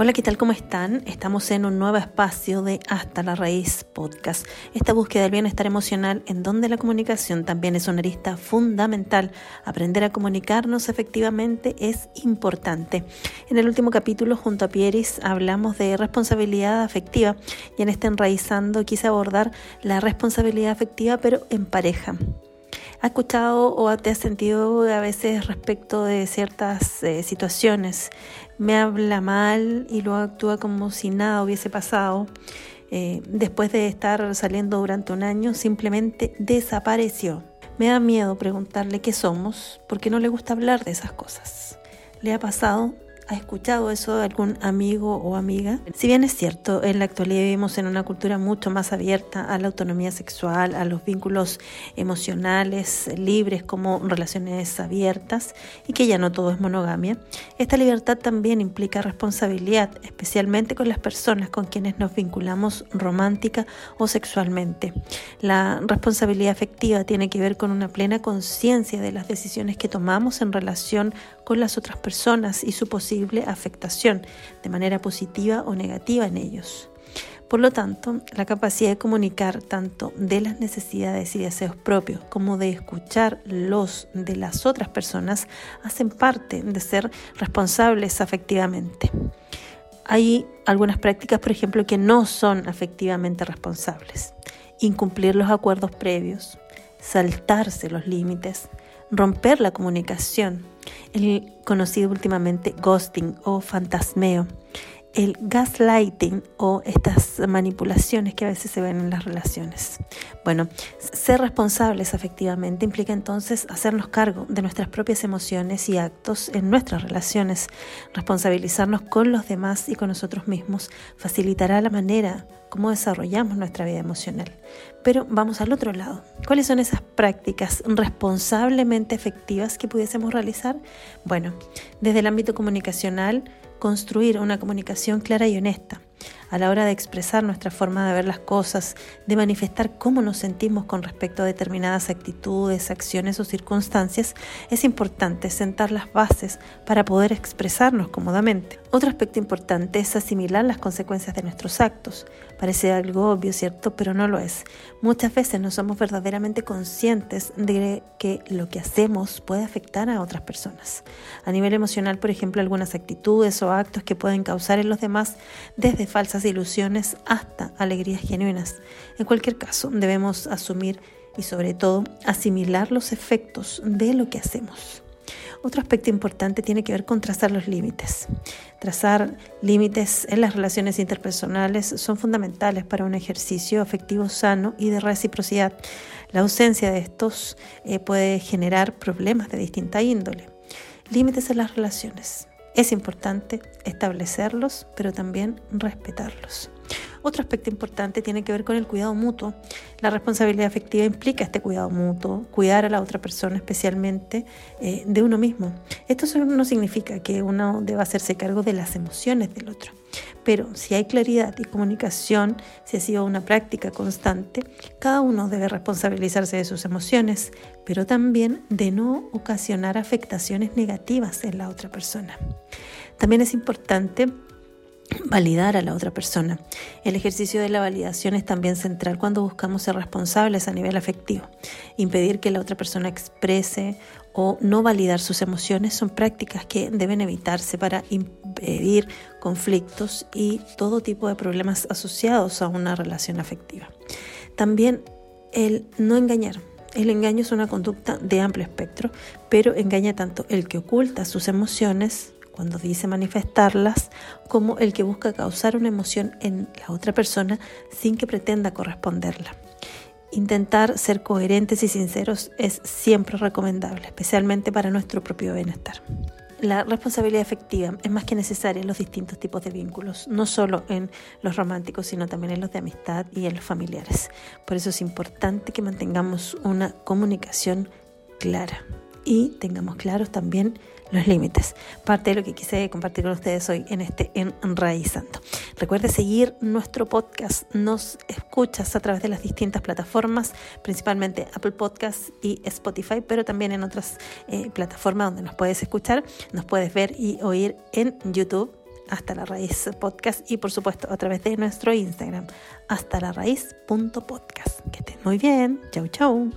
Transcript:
Hola, ¿qué tal? ¿Cómo están? Estamos en un nuevo espacio de Hasta la Raíz Podcast. Esta búsqueda del bienestar emocional en donde la comunicación también es una arista fundamental. Aprender a comunicarnos efectivamente es importante. En el último capítulo junto a Pieris hablamos de responsabilidad afectiva y en este enraizando quise abordar la responsabilidad afectiva pero en pareja. ¿Has escuchado o te has sentido a veces respecto de ciertas eh, situaciones? Me habla mal y luego actúa como si nada hubiese pasado. Eh, después de estar saliendo durante un año, simplemente desapareció. Me da miedo preguntarle qué somos porque no le gusta hablar de esas cosas. ¿Le ha pasado? ¿Ha escuchado eso de algún amigo o amiga? Si bien es cierto, en la actualidad vivimos en una cultura mucho más abierta a la autonomía sexual, a los vínculos emocionales libres como relaciones abiertas y que ya no todo es monogamia, esta libertad también implica responsabilidad, especialmente con las personas con quienes nos vinculamos romántica o sexualmente. La responsabilidad afectiva tiene que ver con una plena conciencia de las decisiones que tomamos en relación con las otras personas y su posibilidad afectación, de manera positiva o negativa en ellos. Por lo tanto, la capacidad de comunicar tanto de las necesidades y deseos propios como de escuchar los de las otras personas hacen parte de ser responsables afectivamente. Hay algunas prácticas, por ejemplo, que no son afectivamente responsables. Incumplir los acuerdos previos, saltarse los límites, romper la comunicación, el conocido últimamente ghosting o fantasmeo, el gaslighting o estas manipulaciones que a veces se ven en las relaciones. Bueno, ser responsables afectivamente implica entonces hacernos cargo de nuestras propias emociones y actos en nuestras relaciones. Responsabilizarnos con los demás y con nosotros mismos facilitará la manera como desarrollamos nuestra vida emocional. Pero vamos al otro lado. ¿Cuáles son esas prácticas responsablemente efectivas que pudiésemos realizar? Bueno, desde el ámbito comunicacional, construir una comunicación clara y honesta a la hora de expresar nuestra forma de ver las cosas, de manifestar cómo nos sentimos con respecto a determinadas actitudes, acciones o circunstancias, es importante sentar las bases para poder expresarnos cómodamente. Otro aspecto importante es asimilar las consecuencias de nuestros actos. Parece algo obvio, ¿cierto? Pero no lo es. Muchas veces no somos verdaderamente conscientes de que lo que hacemos puede afectar a otras personas. A nivel emocional, por ejemplo, algunas actitudes o actos que pueden causar en los demás desde falsas ilusiones hasta alegrías genuinas. En cualquier caso, debemos asumir y sobre todo asimilar los efectos de lo que hacemos. Otro aspecto importante tiene que ver con trazar los límites. Trazar límites en las relaciones interpersonales son fundamentales para un ejercicio afectivo sano y de reciprocidad. La ausencia de estos eh, puede generar problemas de distinta índole. Límites en las relaciones. Es importante establecerlos, pero también respetarlos. Otro aspecto importante tiene que ver con el cuidado mutuo. La responsabilidad afectiva implica este cuidado mutuo, cuidar a la otra persona, especialmente eh, de uno mismo. Esto no significa que uno deba hacerse cargo de las emociones del otro, pero si hay claridad y comunicación, si ha sido una práctica constante, cada uno debe responsabilizarse de sus emociones, pero también de no ocasionar afectaciones negativas en la otra persona. También es importante validar a la otra persona. El ejercicio de la validación es también central cuando buscamos ser responsables a nivel afectivo. Impedir que la otra persona exprese o no validar sus emociones son prácticas que deben evitarse para impedir conflictos y todo tipo de problemas asociados a una relación afectiva. También el no engañar. El engaño es una conducta de amplio espectro, pero engaña tanto el que oculta sus emociones cuando dice manifestarlas, como el que busca causar una emoción en la otra persona sin que pretenda corresponderla. Intentar ser coherentes y sinceros es siempre recomendable, especialmente para nuestro propio bienestar. La responsabilidad efectiva es más que necesaria en los distintos tipos de vínculos, no solo en los románticos, sino también en los de amistad y en los familiares. Por eso es importante que mantengamos una comunicación clara y tengamos claros también los límites. Parte de lo que quise compartir con ustedes hoy en este Enraizando. Recuerde seguir nuestro podcast. Nos escuchas a través de las distintas plataformas, principalmente Apple Podcasts y Spotify, pero también en otras eh, plataformas donde nos puedes escuchar. Nos puedes ver y oír en YouTube Hasta la Raíz Podcast y por supuesto a través de nuestro Instagram, hasta la raíz.podcast. Que estén muy bien. Chau, chau.